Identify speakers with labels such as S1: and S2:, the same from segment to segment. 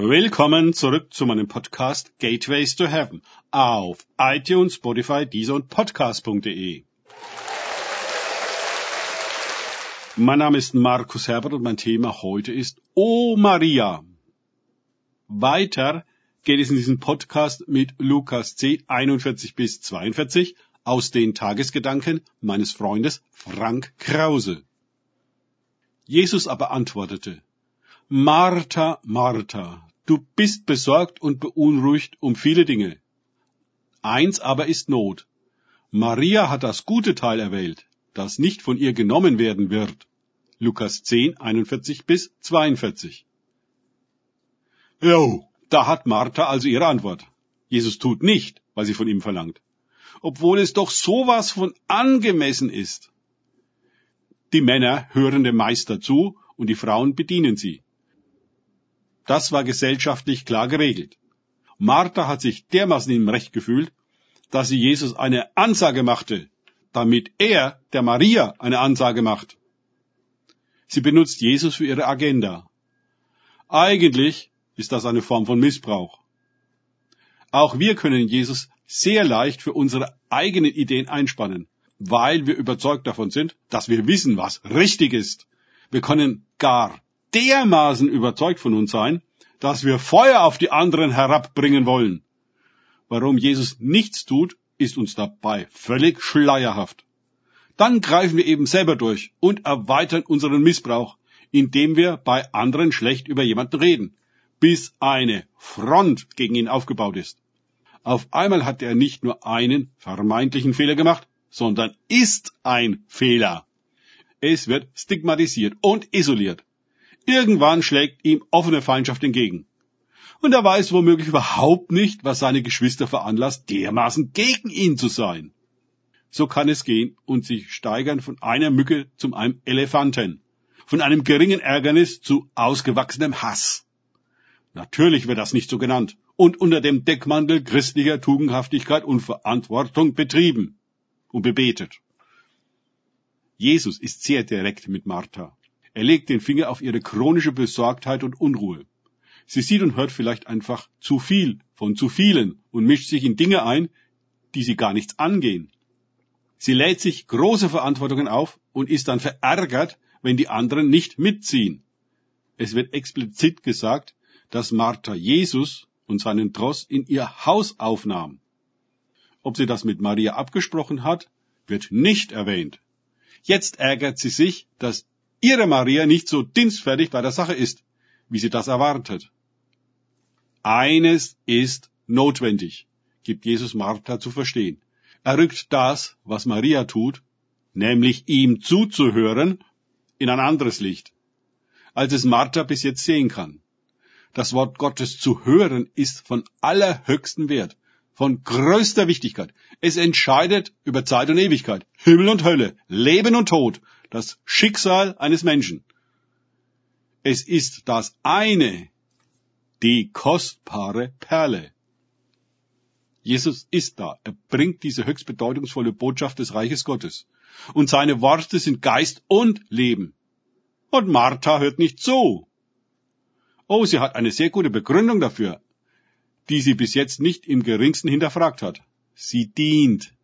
S1: Willkommen zurück zu meinem Podcast Gateways to Heaven auf iTunes, Spotify, Deezer und Podcast.de. Mein Name ist Markus Herbert und mein Thema heute ist O Maria. Weiter geht es in diesem Podcast mit Lukas 10, 41 bis 42 aus den Tagesgedanken meines Freundes Frank Krause. Jesus aber antwortete, Martha, Martha, du bist besorgt und beunruhigt um viele Dinge. Eins aber ist Not. Maria hat das gute Teil erwählt, das nicht von ihr genommen werden wird. Lukas 10, 41 bis 42. Jo, da hat Martha also ihre Antwort. Jesus tut nicht, was sie von ihm verlangt. Obwohl es doch sowas von angemessen ist. Die Männer hören dem Meister zu und die Frauen bedienen sie. Das war gesellschaftlich klar geregelt. Martha hat sich dermaßen im Recht gefühlt, dass sie Jesus eine Ansage machte, damit er der Maria eine Ansage macht. Sie benutzt Jesus für ihre Agenda. Eigentlich ist das eine Form von Missbrauch. Auch wir können Jesus sehr leicht für unsere eigenen Ideen einspannen, weil wir überzeugt davon sind, dass wir wissen, was richtig ist. Wir können gar dermaßen überzeugt von uns sein, dass wir Feuer auf die anderen herabbringen wollen. Warum Jesus nichts tut, ist uns dabei völlig schleierhaft. Dann greifen wir eben selber durch und erweitern unseren Missbrauch, indem wir bei anderen schlecht über jemanden reden, bis eine Front gegen ihn aufgebaut ist. Auf einmal hat er nicht nur einen vermeintlichen Fehler gemacht, sondern ist ein Fehler. Es wird stigmatisiert und isoliert. Irgendwann schlägt ihm offene Feindschaft entgegen. Und er weiß womöglich überhaupt nicht, was seine Geschwister veranlasst, dermaßen gegen ihn zu sein. So kann es gehen und sich steigern von einer Mücke zum einem Elefanten, von einem geringen Ärgernis zu ausgewachsenem Hass. Natürlich wird das nicht so genannt und unter dem Deckmantel christlicher Tugendhaftigkeit und Verantwortung betrieben und bebetet. Jesus ist sehr direkt mit Martha. Er legt den Finger auf ihre chronische Besorgtheit und Unruhe. Sie sieht und hört vielleicht einfach zu viel von zu vielen und mischt sich in Dinge ein, die sie gar nichts angehen. Sie lädt sich große Verantwortungen auf und ist dann verärgert, wenn die anderen nicht mitziehen. Es wird explizit gesagt, dass Martha Jesus und seinen Tross in ihr Haus aufnahm. Ob sie das mit Maria abgesprochen hat, wird nicht erwähnt. Jetzt ärgert sie sich, dass ihre Maria nicht so dienstfertig bei der Sache ist, wie sie das erwartet. Eines ist notwendig, gibt Jesus Martha zu verstehen. Er rückt das, was Maria tut, nämlich ihm zuzuhören, in ein anderes Licht, als es Martha bis jetzt sehen kann. Das Wort Gottes zu hören ist von allerhöchstem Wert, von größter Wichtigkeit. Es entscheidet über Zeit und Ewigkeit, Himmel und Hölle, Leben und Tod, das Schicksal eines Menschen. Es ist das eine, die kostbare Perle. Jesus ist da. Er bringt diese höchst bedeutungsvolle Botschaft des Reiches Gottes. Und seine Worte sind Geist und Leben. Und Martha hört nicht zu. Oh, sie hat eine sehr gute Begründung dafür, die sie bis jetzt nicht im geringsten hinterfragt hat. Sie dient.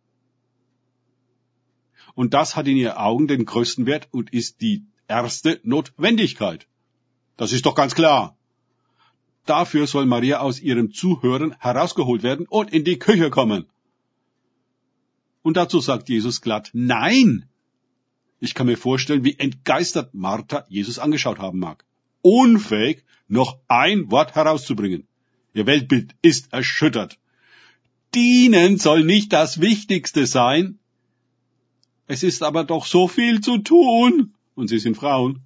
S1: Und das hat in ihren Augen den größten Wert und ist die erste Notwendigkeit. Das ist doch ganz klar. Dafür soll Maria aus ihrem Zuhören herausgeholt werden und in die Küche kommen. Und dazu sagt Jesus glatt Nein. Ich kann mir vorstellen, wie entgeistert Martha Jesus angeschaut haben mag. Unfähig, noch ein Wort herauszubringen. Ihr Weltbild ist erschüttert. Dienen soll nicht das Wichtigste sein, es ist aber doch so viel zu tun. Und sie sind Frauen.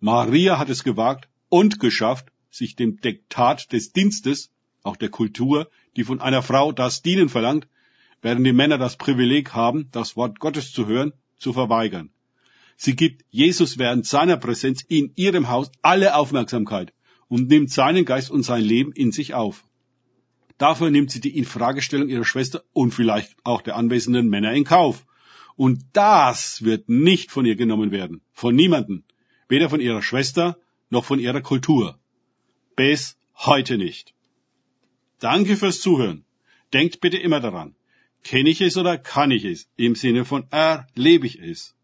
S1: Maria hat es gewagt und geschafft, sich dem Diktat des Dienstes, auch der Kultur, die von einer Frau das Dienen verlangt, während die Männer das Privileg haben, das Wort Gottes zu hören, zu verweigern. Sie gibt Jesus während seiner Präsenz in ihrem Haus alle Aufmerksamkeit und nimmt seinen Geist und sein Leben in sich auf. Dafür nimmt sie die Infragestellung ihrer Schwester und vielleicht auch der anwesenden Männer in Kauf. Und das wird nicht von ihr genommen werden. Von niemanden. Weder von ihrer Schwester noch von ihrer Kultur. Bis heute nicht. Danke fürs Zuhören. Denkt bitte immer daran. Kenne ich es oder kann ich es? Im Sinne von erlebe ich es.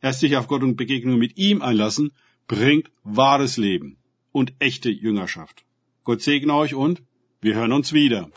S1: Erst sich auf Gott und Begegnung mit ihm einlassen, bringt wahres Leben und echte Jüngerschaft. Gott segne euch und wir hören uns wieder.